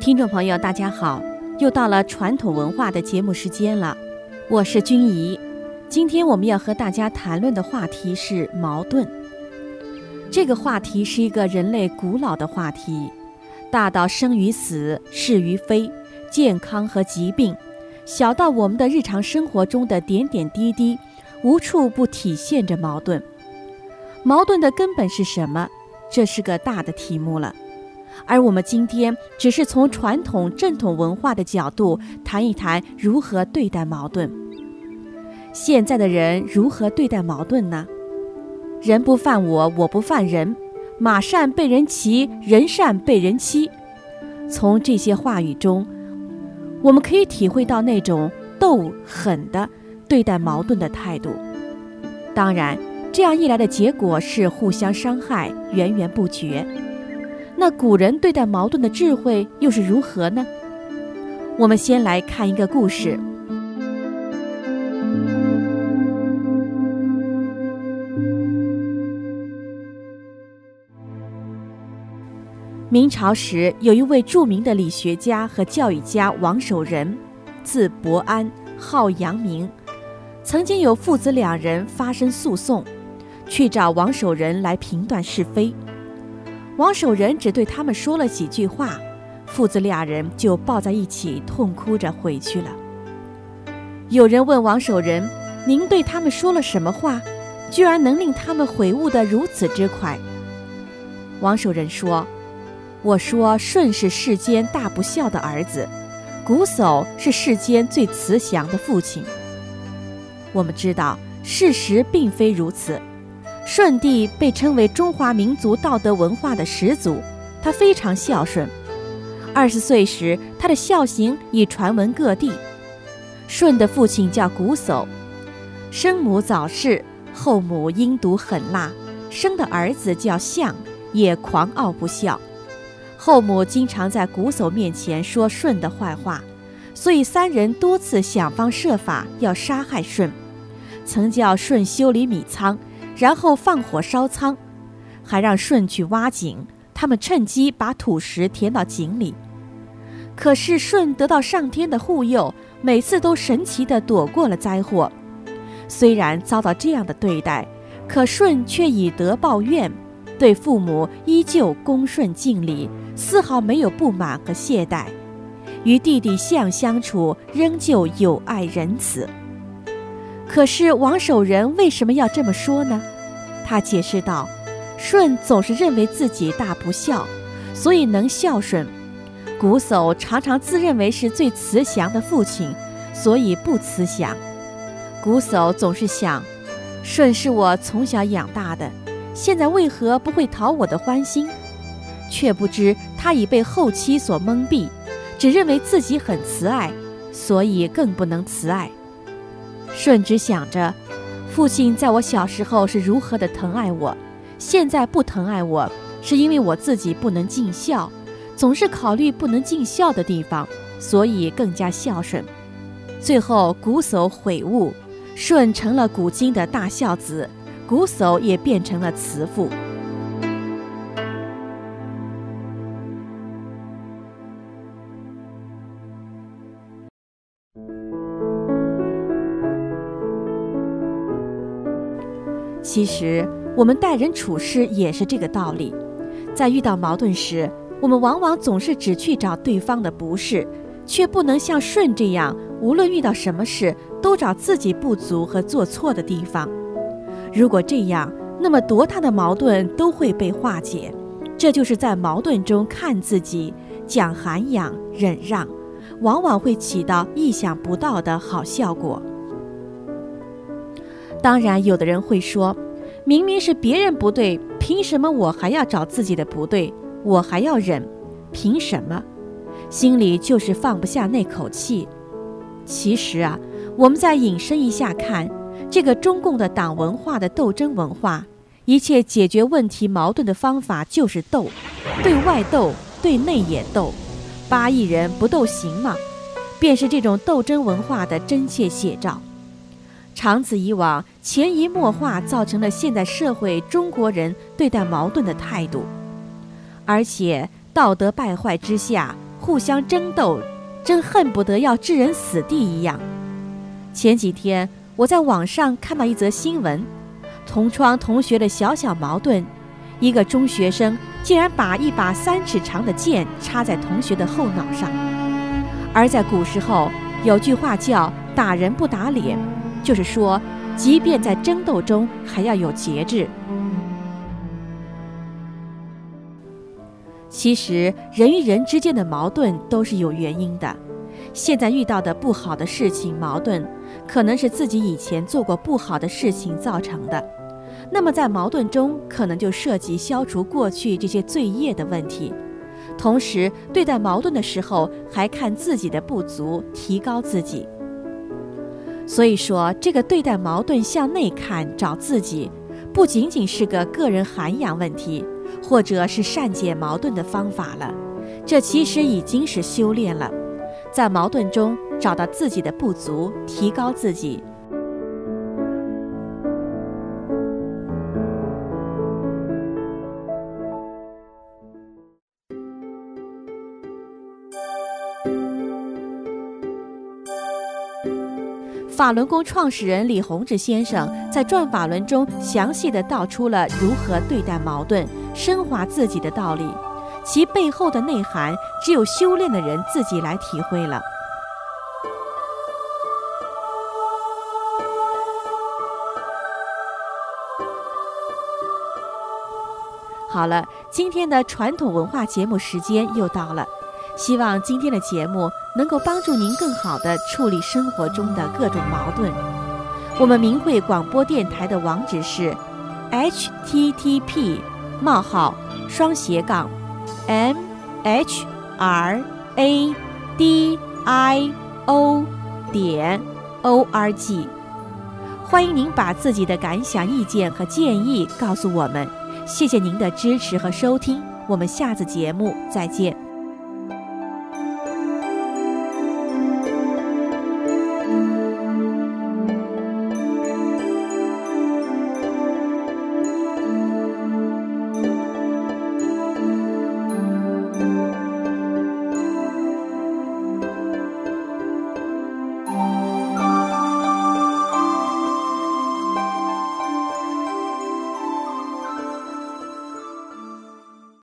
听众朋友，大家好，又到了传统文化的节目时间了，我是君怡。今天我们要和大家谈论的话题是矛盾。这个话题是一个人类古老的话题，大到生与死、是与非、健康和疾病，小到我们的日常生活中的点点滴滴，无处不体现着矛盾。矛盾的根本是什么？这是个大的题目了。而我们今天只是从传统正统文化的角度谈一谈如何对待矛盾。现在的人如何对待矛盾呢？人不犯我，我不犯人；马善被人骑，人善被人欺。从这些话语中，我们可以体会到那种斗狠的对待矛盾的态度。当然，这样一来的结果是互相伤害，源源不绝。那古人对待矛盾的智慧又是如何呢？我们先来看一个故事。明朝时，有一位著名的理学家和教育家王守仁，字伯安，号阳明。曾经有父子两人发生诉讼，去找王守仁来评断是非。王守仁只对他们说了几句话，父子俩人就抱在一起痛哭着回去了。有人问王守仁：“您对他们说了什么话，居然能令他们悔悟得如此之快？”王守仁说：“我说舜是世间大不孝的儿子，瞽叟是世间最慈祥的父亲。我们知道事实并非如此。”舜帝被称为中华民族道德文化的始祖，他非常孝顺。二十岁时，他的孝行已传闻各地。舜的父亲叫瞽叟，生母早逝，后母阴毒狠辣，生的儿子叫象，也狂傲不孝。后母经常在瞽叟面前说舜的坏话，所以三人多次想方设法要杀害舜，曾叫舜修理米仓。然后放火烧仓，还让舜去挖井，他们趁机把土石填到井里。可是舜得到上天的护佑，每次都神奇地躲过了灾祸。虽然遭到这样的对待，可舜却以德报怨，对父母依旧恭顺敬礼，丝毫没有不满和懈怠。与弟弟象相处，仍旧友爱仁慈。可是王守仁为什么要这么说呢？他解释道：“舜总是认为自己大不孝，所以能孝顺；瞽叟常常自认为是最慈祥的父亲，所以不慈祥。瞽叟总是想，舜是我从小养大的，现在为何不会讨我的欢心？却不知他已被后妻所蒙蔽，只认为自己很慈爱，所以更不能慈爱。”舜只想着，父亲在我小时候是如何的疼爱我，现在不疼爱我，是因为我自己不能尽孝，总是考虑不能尽孝的地方，所以更加孝顺。最后，瞽叟悔悟，舜成了古今的大孝子，瞽叟也变成了慈父。其实，我们待人处事也是这个道理。在遇到矛盾时，我们往往总是只去找对方的不是，却不能像舜这样，无论遇到什么事，都找自己不足和做错的地方。如果这样，那么多大的矛盾都会被化解。这就是在矛盾中看自己，讲涵养、忍让，往往会起到意想不到的好效果。当然，有的人会说，明明是别人不对，凭什么我还要找自己的不对？我还要忍，凭什么？心里就是放不下那口气。其实啊，我们再引申一下看，这个中共的党文化的斗争文化，一切解决问题矛盾的方法就是斗，对外斗，对内也斗。八亿人不斗行吗？便是这种斗争文化的真切写照。长此以往，潜移默化造成了现代社会中国人对待矛盾的态度，而且道德败坏之下，互相争斗，真恨不得要置人死地一样。前几天我在网上看到一则新闻，同窗同学的小小矛盾，一个中学生竟然把一把三尺长的剑插在同学的后脑上。而在古时候，有句话叫“打人不打脸”，就是说，即便在争斗中，还要有节制。其实，人与人之间的矛盾都是有原因的。现在遇到的不好的事情、矛盾，可能是自己以前做过不好的事情造成的。那么，在矛盾中，可能就涉及消除过去这些罪业的问题。同时，对待矛盾的时候，还看自己的不足，提高自己。所以说，这个对待矛盾向内看，找自己，不仅仅是个个人涵养问题。或者是善解矛盾的方法了，这其实已经是修炼了，在矛盾中找到自己的不足，提高自己。法轮功创始人李洪志先生在《转法轮》中详细的道出了如何对待矛盾。升华自己的道理，其背后的内涵，只有修炼的人自己来体会了。好了，今天的传统文化节目时间又到了，希望今天的节目能够帮助您更好的处理生活中的各种矛盾。我们明慧广播电台的网址是 h t t p。冒号双斜杠，m h r a d i o 点 o r g，欢迎您把自己的感想、意见和建议告诉我们。谢谢您的支持和收听，我们下次节目再见。